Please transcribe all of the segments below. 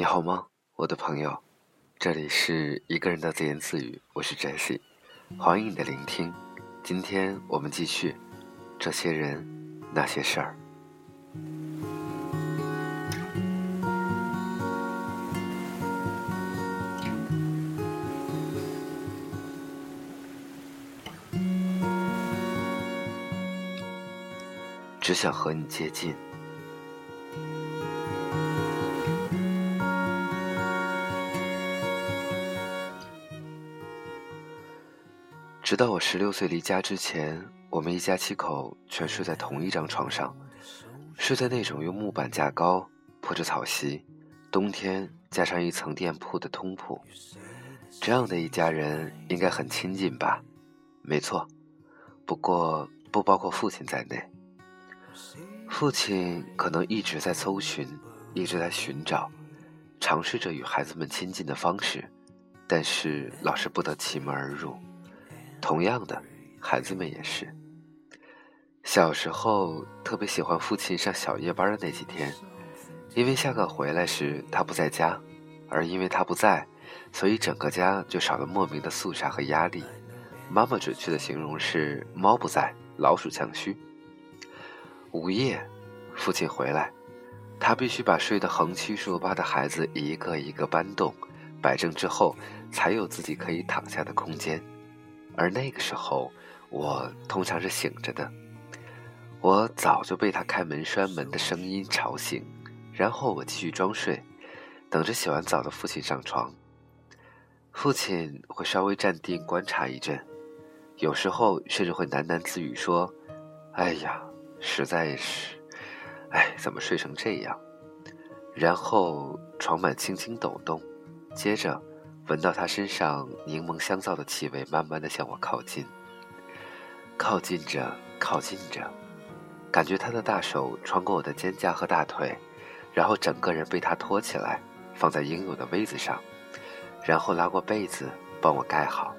你好吗，我的朋友？这里是一个人的自言自语，我是 Jesse，欢迎你的聆听。今天我们继续这些人那些事儿。只想和你接近。直到我十六岁离家之前，我们一家七口全睡在同一张床上，睡在那种用木板架高、铺着草席、冬天加上一层垫铺的通铺。这样的一家人应该很亲近吧？没错，不过不包括父亲在内。父亲可能一直在搜寻，一直在寻找，尝试着与孩子们亲近的方式，但是老是不得其门而入。同样的，孩子们也是。小时候特别喜欢父亲上小夜班的那几天，因为下课回来时他不在家，而因为他不在，所以整个家就少了莫名的肃杀和压力。妈妈准确的形容是“猫不在，老鼠强须”。午夜，父亲回来，他必须把睡得横七竖八的孩子一个一个搬动、摆正之后，才有自己可以躺下的空间。而那个时候，我通常是醒着的。我早就被他开门栓门的声音吵醒，然后我继续装睡，等着洗完澡的父亲上床。父亲会稍微站定观察一阵，有时候甚至会喃喃自语说：“哎呀，实在是，哎，怎么睡成这样？”然后床板轻轻抖动，接着。闻到他身上柠檬香皂的气味，慢慢的向我靠近，靠近着，靠近着，感觉他的大手穿过我的肩胛和大腿，然后整个人被他托起来，放在应有的位子上，然后拉过被子帮我盖好。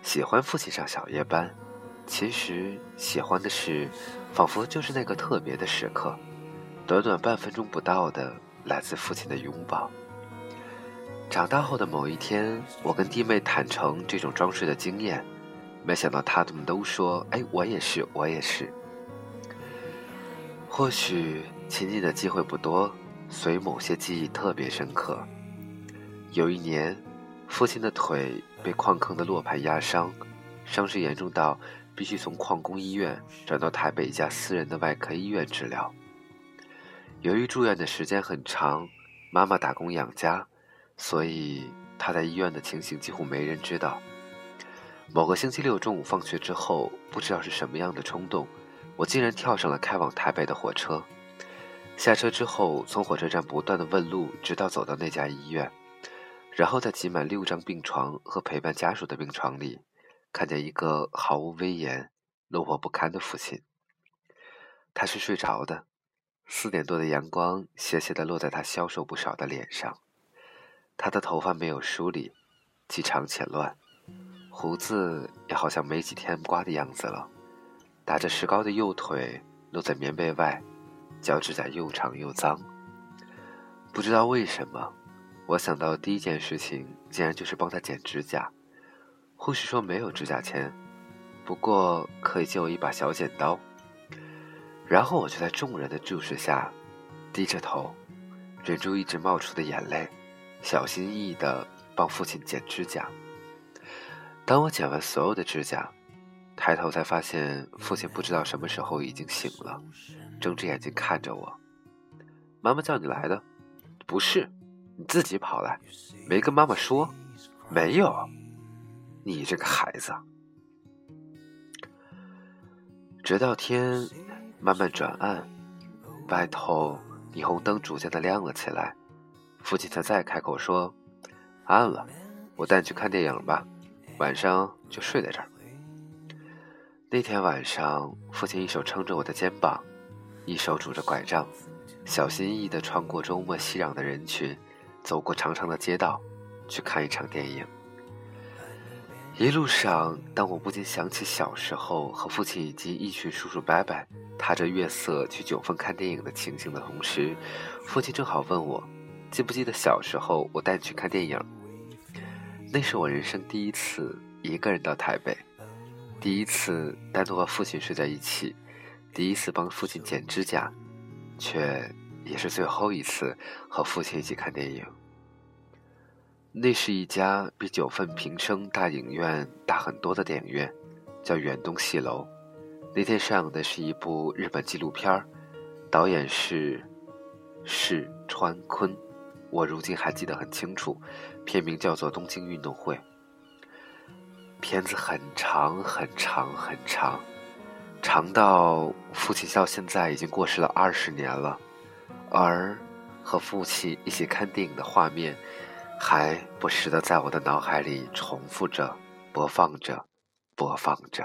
喜欢父亲上小夜班，其实喜欢的是，仿佛就是那个特别的时刻，短短半分钟不到的来自父亲的拥抱。长大后的某一天，我跟弟妹坦诚这种装睡的经验，没想到他们都说：“哎，我也是，我也是。”或许亲近的机会不多，所以某些记忆特别深刻。有一年，父亲的腿被矿坑的落盘压伤，伤势严重到必须从矿工医院转到台北一家私人的外科医院治疗。由于住院的时间很长，妈妈打工养家。所以他在医院的情形几乎没人知道。某个星期六中午放学之后，不知道是什么样的冲动，我竟然跳上了开往台北的火车。下车之后，从火车站不断的问路，直到走到那家医院，然后在挤满六张病床和陪伴家属的病床里，看见一个毫无威严、落魄不堪的父亲。他是睡着的，四点多的阳光斜斜的落在他消瘦不少的脸上。他的头发没有梳理，既长且乱，胡子也好像没几天刮的样子了。打着石膏的右腿露在棉被外，脚趾甲又长又脏。不知道为什么，我想到第一件事情竟然就是帮他剪指甲。护士说没有指甲钳，不过可以借我一把小剪刀。然后我就在众人的注视下，低着头，忍住一直冒出的眼泪。小心翼翼地帮父亲剪指甲。当我剪完所有的指甲，抬头才发现父亲不知道什么时候已经醒了，睁着眼睛看着我。妈妈叫你来的？不是，你自己跑来，没跟妈妈说？没有，你这个孩子。直到天慢慢转暗，外头霓虹灯逐渐的亮了起来。父亲才再开口说：“暗了，我带你去看电影吧，晚上就睡在这儿。”那天晚上，父亲一手撑着我的肩膀，一手拄着拐杖，小心翼翼地穿过周末熙攘的人群，走过长长的街道，去看一场电影。一路上，当我不禁想起小时候和父亲以及一群叔叔伯伯踏着月色去九份看电影的情形的同时，父亲正好问我。记不记得小时候我带你去看电影？那是我人生第一次一个人到台北，第一次单独和父亲睡在一起，第一次帮父亲剪指甲，却也是最后一次和父亲一起看电影。那是一家比九份平生大影院大很多的电影院，叫远东戏楼。那天上映的是一部日本纪录片，导演是世川坤，我如今还记得很清楚，片名叫做《东京运动会》。片子很长很长很长，长到父亲到现在已经过世了二十年了，而和父亲一起看电影的画面。还不时的在我的脑海里重复着，播放着，播放着。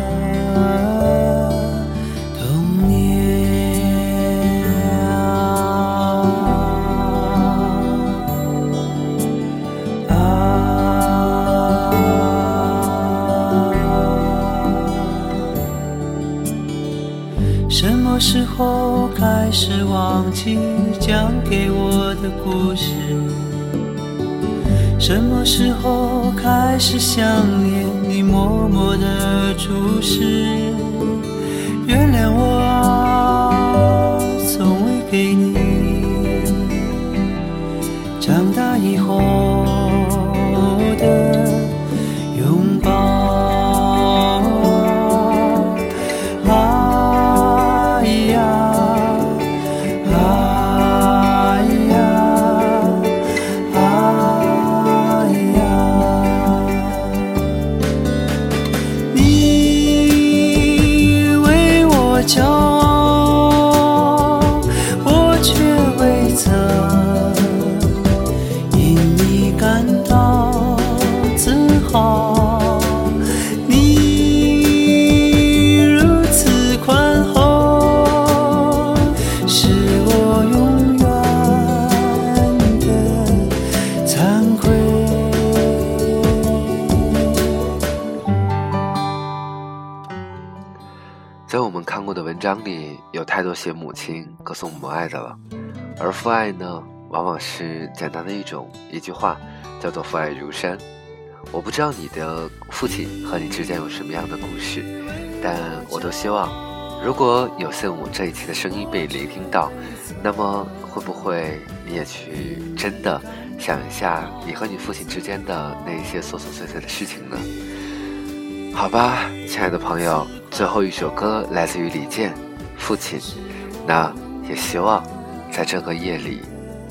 时候开始忘记讲给我的故事？什么时候开始想念你默默的注视？章里，有太多写母亲歌颂母爱的了，而父爱呢，往往是简单的一种，一句话叫做“父爱如山”。我不知道你的父亲和你之间有什么样的故事，但我都希望，如果有幸我这一期的声音被聆听到，那么会不会你也去真的想一下你和你父亲之间的那一些琐琐碎碎的事情呢？好吧，亲爱的朋友。最后一首歌来自于李健，《父亲》。那也希望，在这个夜里，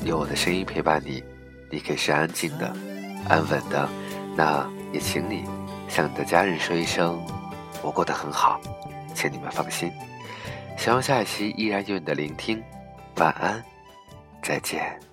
有我的声音陪伴你，你可以是安静的、安稳的。那也请你向你的家人说一声，我过得很好，请你们放心。希望下一期依然有你的聆听。晚安，再见。